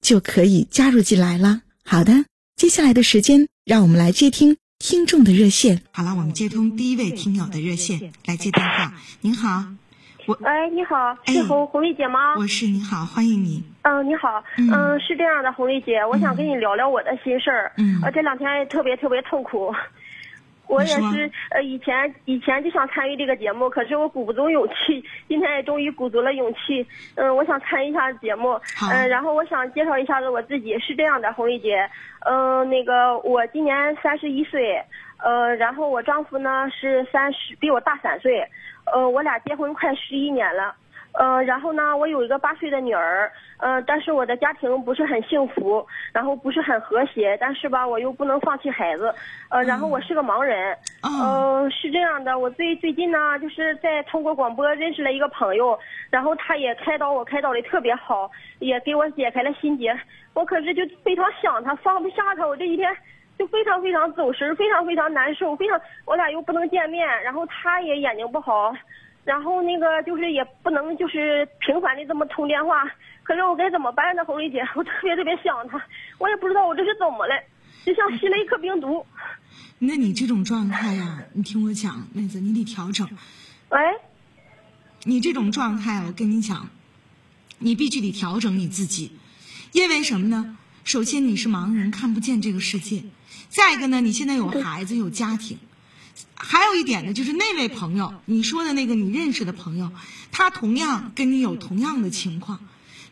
就可以加入进来了。好的，接下来的时间，让我们来接听听众的热线。好了，我们接通第一位听友的热线，来接电话。您好，我哎，你好，是红红丽姐吗？我是，你好，欢迎你。嗯，你好，嗯，是这样的，红丽姐，我想跟你聊聊我的心事儿。嗯，我，这两天也特别特别痛苦。我也是，呃，以前以前就想参与这个节目，可是我鼓不足勇气。今天也终于鼓足了勇气，嗯，我想参与一下节目，嗯，然后我想介绍一下子我自己，是这样的，红丽姐，嗯，那个我今年三十一岁，呃，然后我丈夫呢是三十，比我大三岁，呃，我俩结婚快十一年了。呃，然后呢，我有一个八岁的女儿，呃，但是我的家庭不是很幸福，然后不是很和谐，但是吧，我又不能放弃孩子，呃，然后我是个盲人，嗯，是这样的，我最最近呢，就是在通过广播认识了一个朋友，然后他也开导我，开导的特别好，也给我解开了心结，我可是就非常想他，放不下他，我这几天就非常非常走神，非常非常难受，非常，我俩又不能见面，然后他也眼睛不好。然后那个就是也不能就是频繁的这么通电话，可是我该怎么办呢？红丽姐，我特别特别想他，我也不知道我这是怎么了，就像吸了一颗冰毒。那你这种状态呀，你听我讲，妹子，你得调整。喂。你这种状态，我跟你讲，你必须得调整你自己，因为什么呢？首先你是盲人，看不见这个世界；再一个呢，你现在有孩子，有家庭。还有一点呢，就是那位朋友，你说的那个你认识的朋友，他同样跟你有同样的情况。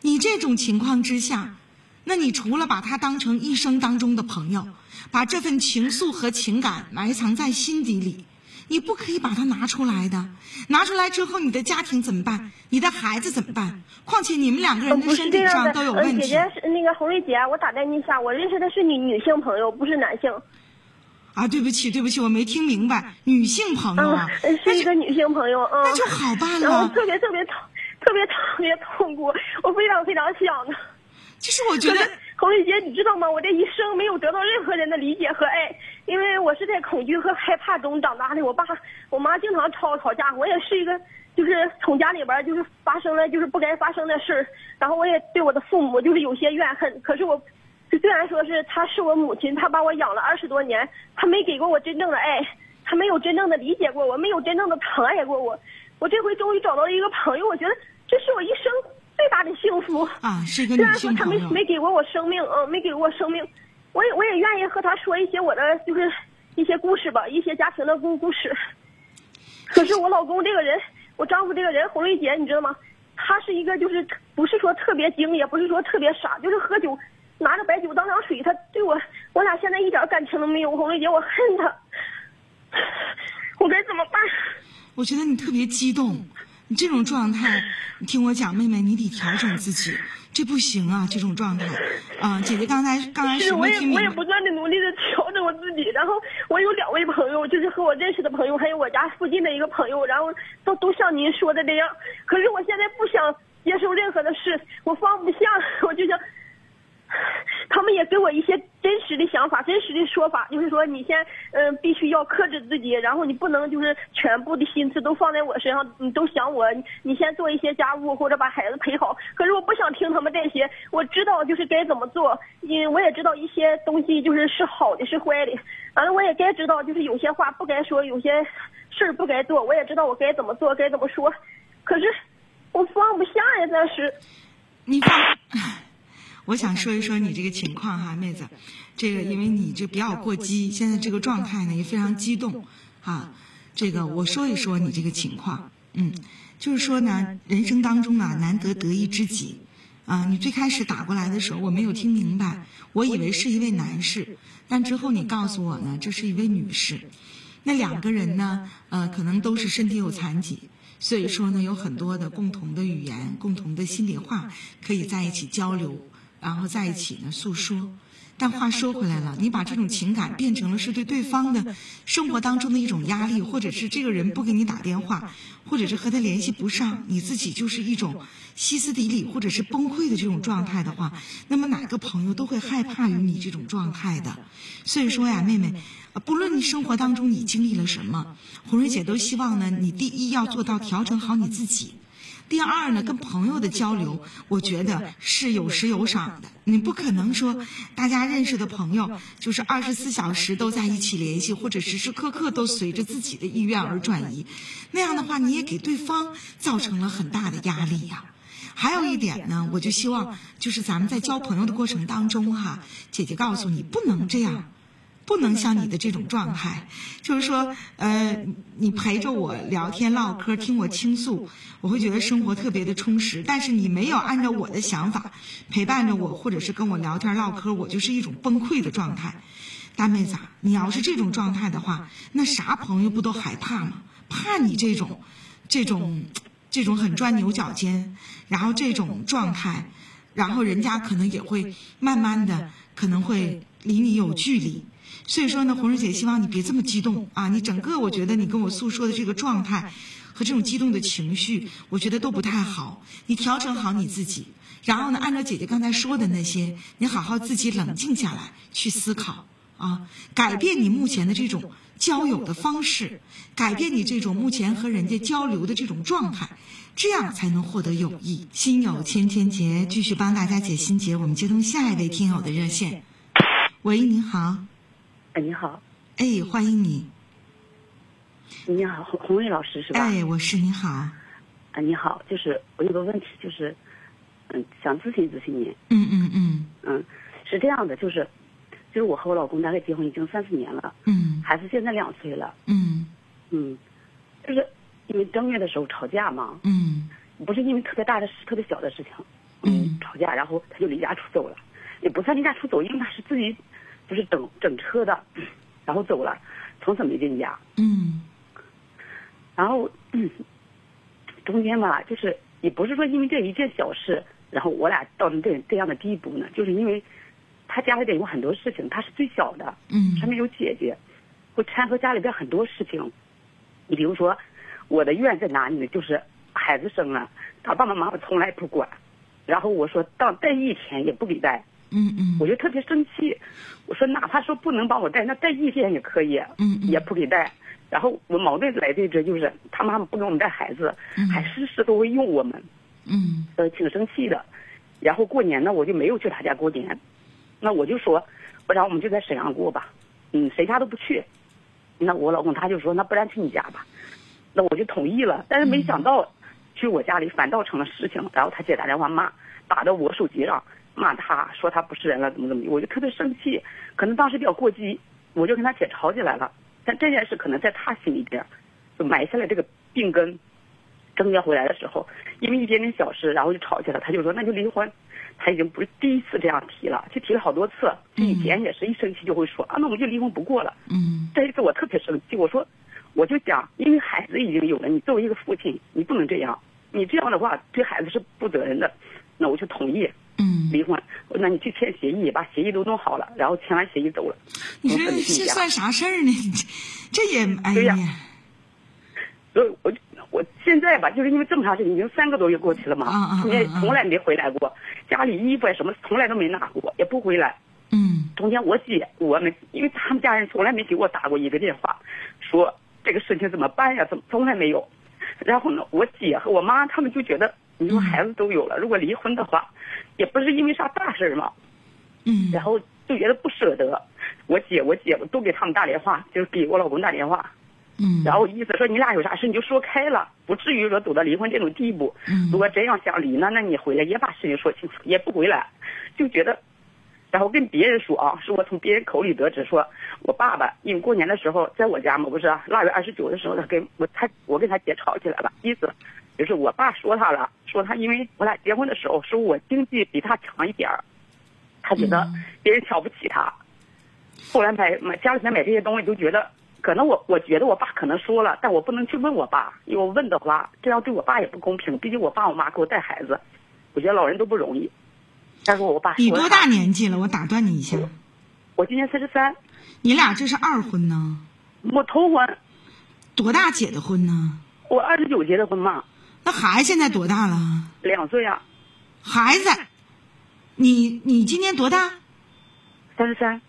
你这种情况之下，那你除了把他当成一生当中的朋友，把这份情愫和情感埋藏在心底里，你不可以把它拿出来的。拿出来之后，你的家庭怎么办？你的孩子怎么办？况且你们两个人的身体上都有问题。姐姐是那个红瑞姐，我打断你一下，我认识的是女女性朋友，不是男性。啊，对不起，对不起，我没听明白。女性朋友啊，是一个女性朋友，嗯，那就好办了。然后特别特别痛，特别特别痛苦，我非常非常想的。就是我觉得，红丽姐，你知道吗？我这一生没有得到任何人的理解和爱，因为我是在恐惧和害怕中长大的。我爸、我妈经常吵吵架，我也是一个，就是从家里边就是发生了就是不该发生的事儿，然后我也对我的父母就是有些怨恨。可是我。虽然说是她是我母亲，她把我养了二十多年，她没给过我真正的爱，她没有真正的理解过我，没有真正的疼爱过我。我这回终于找到了一个朋友，我觉得这是我一生最大的幸福啊！是一个女性虽然说他没没给过我生命，嗯，没给过我生命，我也我也愿意和他说一些我的就是一些故事吧，一些家庭的故故事。可是我老公这个人，我丈夫这个人，红瑞姐，你知道吗？他是一个就是不是说特别精，也不是说特别傻，就是喝酒。拿着白酒当凉水，他对我，我俩现在一点感情都没有。红瑞姐，我恨他，我该怎么办？我觉得你特别激动，你这种状态，你听我讲，妹妹，你得调整自己，这不行啊，这种状态。啊，姐姐刚才刚才是我也我也不断的努力的调整我自己，然后我有两位朋友，就是和我认识的朋友，还有我家附近的一个朋友，然后都都像您说的这样。可是我现在不想接受任何的事，我放不下，我就想。他们也给我一些真实的想法、真实的说法，就是说你先嗯必须要克制自己，然后你不能就是全部的心思都放在我身上，你都想我，你先做一些家务或者把孩子陪好。可是我不想听他们这些，我知道就是该怎么做，因为我也知道一些东西就是是好的是坏的，完了我也该知道就是有些话不该说，有些事儿不该做，我也知道我该怎么做该怎么说，可是我放不下呀，暂时。你放。我想说一说你这个情况哈，妹子，这个因为你这比较过激，现在这个状态呢也非常激动，啊，这个我说一说你这个情况，嗯，就是说呢，人生当中啊难得得一知己，啊，你最开始打过来的时候我没有听明白，我以为是一位男士，但之后你告诉我呢，这是一位女士，那两个人呢，呃，可能都是身体有残疾。所以说呢，有很多的共同的语言、共同的心里话，可以在一起交流，然后在一起呢诉说。但话说回来了，你把这种情感变成了是对对方的生活当中的一种压力，或者是这个人不给你打电话，或者是和他联系不上，你自己就是一种歇斯底里或者是崩溃的这种状态的话，那么哪个朋友都会害怕于你这种状态的。所以说呀，妹妹。不论你生活当中你经历了什么，红瑞姐都希望呢，你第一要做到调整好你自己，第二呢，跟朋友的交流，我觉得是有时有赏的。你不可能说大家认识的朋友就是二十四小时都在一起联系，或者时时刻刻都随着自己的意愿而转移，那样的话你也给对方造成了很大的压力呀。还有一点呢，我就希望就是咱们在交朋友的过程当中哈，姐姐告诉你不能这样。不能像你的这种状态，就是说，呃，你陪着我聊天唠嗑，听我倾诉，我会觉得生活特别的充实。但是你没有按照我的想法陪伴着我，或者是跟我聊天唠嗑，我就是一种崩溃的状态。大妹子，你要是这种状态的话，那啥朋友不都害怕吗？怕你这种，这种，这种很钻牛角尖，然后这种状态，然后人家可能也会慢慢的可能会离你有距离。所以说呢，红瑞姐希望你别这么激动啊！你整个我觉得你跟我诉说的这个状态和这种激动的情绪，我觉得都不太好。你调整好你自己，然后呢，按照姐姐刚才说的那些，你好好自己冷静下来去思考啊，改变你目前的这种交友的方式，改变你这种目前和人家交流的这种状态，这样才能获得友谊。心有千千结，继续帮大家解心结。我们接通下一位听友的热线。喂，您好。哎，你好！哎，欢迎你。你好，红红卫老师是吧？哎，我是你好。啊，你好，就是我有个问题，就是嗯，想咨询咨询您。嗯嗯嗯。嗯，是这样的，就是就是我和我老公大概结婚已经三四年了。嗯。孩子现在两岁了。嗯。嗯，就是因为正月的时候吵架嘛。嗯。不是因为特别大的事，特别小的事情。嗯。吵架，然后他就离家出走了，也不算离家出走，因为他是自己。就是整整车的，然后走了，从此没进家。嗯。然后中间吧，就是也不是说因为这一件小事，然后我俩到成这这样的地步呢，就是因为他家里边有很多事情，他是最小的，嗯，上面有姐姐，会掺和家里边很多事情。你比如说，我的怨在哪里呢？就是孩子生了，他爸爸妈妈从来不管，然后我说到带一天也不给带。嗯嗯，我就特别生气，我说哪怕说不能帮我带，那带一天也可以，嗯也不给带。然后我矛盾来在这就是他妈妈不给我们带孩子，还事事都会用我们，嗯，呃，挺生气的。然后过年呢，我就没有去他家过年，那我就说，不然我们就在沈阳过吧，嗯，谁家都不去。那我老公他就说，那不然去你家吧，那我就同意了。但是没想到去我家里反倒成了事情，然后他姐打电话骂，打到我手机上。骂他说他不是人了，怎么怎么，我就特别生气，可能当时比较过激，我就跟他姐吵起来了。但这件事可能在他心里边，就埋下了这个病根。正月回来的时候，因为一点点小事，然后就吵起来，他就说那就离婚。他已经不是第一次这样提了，就提了好多次。以前也是一生气就会说啊，那我们就离婚不过了。嗯。这一次我特别生气，我说我就讲，因为孩子已经有了，你作为一个父亲，你不能这样，你这样的话对孩子是不责任的。那我就同意。嗯，离婚，那你去签协议，把协议都弄好了，然后签完协议走了。你说这算啥事儿呢？这也哎呀。所以我我现在吧，就是因为这么长时间，已经三个多月过去了嘛，中间从来没回来过，家里衣服啊什么从来都没拿过，也不回来。嗯。中间我姐我们，因为他们家人从来没给我打过一个电话，说这个事情怎么办呀？怎么从来没有？然后呢，我姐和我妈他们就觉得。你说孩子都有了，如果离婚的话，也不是因为啥大事嘛，嗯，然后就觉得不舍得。我姐、我姐夫都给他们打电话，就是给我老公打电话，嗯。然后意思说你俩有啥事你就说开了，不至于说走到离婚这种地步。嗯。如果真要想离呢，那你回来也把事情说清楚，也不回来，就觉得，然后跟别人说啊，是我从别人口里得知，说我爸爸因为过年的时候在我家嘛，不是腊月二十九的时候，他跟我他我跟他姐吵起来了，意思就是我爸说他了，说他因为我俩结婚的时候说我经济比他强一点儿，他觉得别人瞧不起他。后来买买家里面买这些东西，都觉得可能我我觉得我爸可能说了，但我不能去问我爸，因为我问的话，这样对我爸也不公平。毕竟我爸我妈给我带孩子，我觉得老人都不容易。但是我爸你多大年纪了？我打断你一下。我今年三十三。你俩这是二婚呢？我头婚。多大结的婚呢？我二十九结的婚嘛。那孩子现在多大了？两岁啊。孩子，你你今年多大？三十三。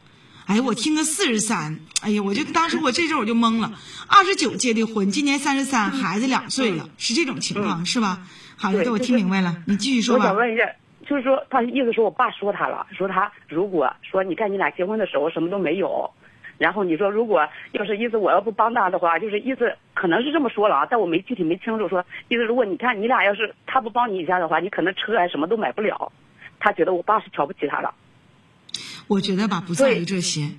哎呀，我听个四十三，哎呀，我就当时我这阵我就懵了。二十九结的婚，今年三十三，孩子两岁了，是这种情况是吧？好的，我听明白了，你继续说吧。我想问一下，就是说他意思说我爸说他了，说他如果说你看你俩结婚的时候什么都没有，然后你说如果要是意思我要不帮他的话，就是意思可能是这么说了啊，但我没具体没清楚说意思。如果你看你俩要是他不帮你一下的话，你可能车啊什么都买不了。他觉得我爸是瞧不起他了。我觉得吧，不在于这些。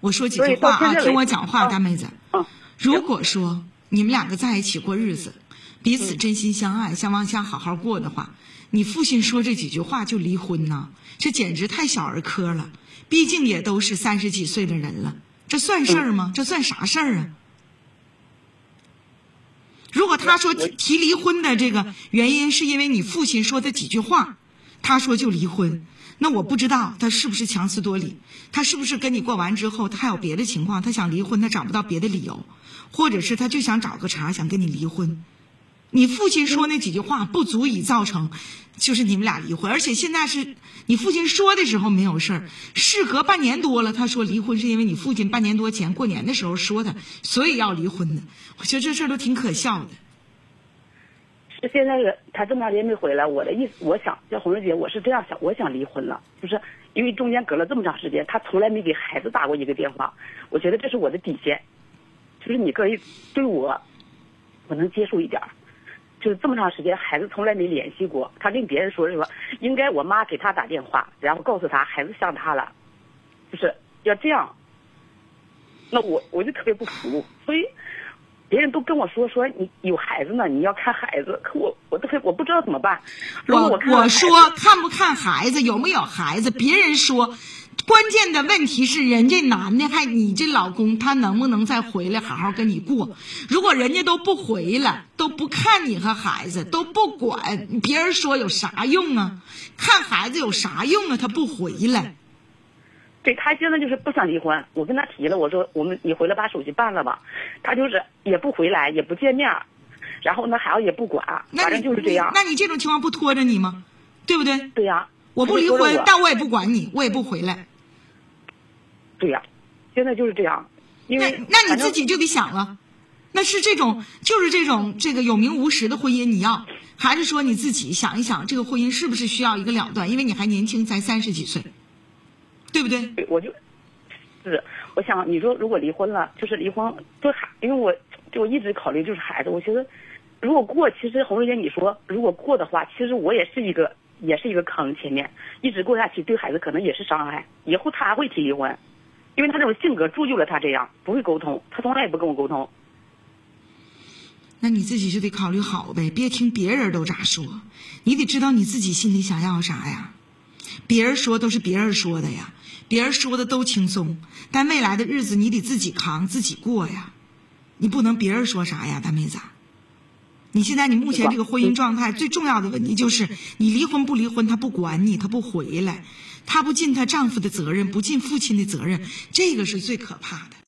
我说几句话啊，听我讲话，大妹子。嗯。如果说你们两个在一起过日子，彼此真心相爱，想往下好好过的话，你父亲说这几句话就离婚呢？这简直太小儿科了。毕竟也都是三十几岁的人了，这算事儿吗？这算啥事儿啊？如果他说提离婚的这个原因是因为你父亲说的几句话，他说就离婚。那我不知道他是不是强词夺理，他是不是跟你过完之后，他还有别的情况，他想离婚，他找不到别的理由，或者是他就想找个茬想跟你离婚。你父亲说那几句话不足以造成，就是你们俩离婚，而且现在是你父亲说的时候没有事儿，事隔半年多了，他说离婚是因为你父亲半年多前过年的时候说他，所以要离婚的。我觉得这事儿都挺可笑的。是现在他这么长时间没回来，我的意思，我想叫红瑞姐，我是这样想，我想离婚了，就是因为中间隔了这么长时间，他从来没给孩子打过一个电话，我觉得这是我的底线，就是你可以对我，我能接受一点儿就是这么长时间孩子从来没联系过，他跟别人说什么应该我妈给他打电话，然后告诉他孩子想他了，就是要这样，那我我就特别不服，所以。别人都跟我说说你有孩子呢，你要看孩子。可我我都我不知道怎么办。我我说看不看孩子，有没有孩子？别人说，关键的问题是人家男的还你这老公他能不能再回来好好跟你过？如果人家都不回来，都不看你和孩子，都不管，别人说有啥用啊？看孩子有啥用啊？他不回来。对他现在就是不想离婚，我跟他提了，我说我们你回来把手续办了吧，他就是也不回来，也不见面，然后那孩子也不管，反正就是这样。那你这种情况不拖着你吗？对不对？对呀。我不离婚，但我也不管你，我也不回来。对呀，现在就是这样。因为那你自己就得想了，那是这种就是这种这个有名无实的婚姻，你要还是说你自己想一想，这个婚姻是不是需要一个了断？因为你还年轻，才三十几岁。对不对？我就，是我想你说如果离婚了，就是离婚对孩，因为我就我一直考虑就是孩子。我觉得如果过，其实红瑞姐你说如果过的话，其实我也是一个也是一个坑。前面一直过下去，对孩子可能也是伤害。以后他还会提离婚，因为他这种性格铸就了他这样，不会沟通，他从来也不跟我沟通。那你自己就得考虑好呗，别听别人都咋说，你得知道你自己心里想要啥呀。别人说都是别人说的呀。别人说的都轻松，但未来的日子你得自己扛自己过呀，你不能别人说啥呀，大妹子。你现在你目前这个婚姻状态最重要的问题就是你离婚不离婚，他不管你，他不回来，他不尽他丈夫的责任，不尽父亲的责任，这个是最可怕的。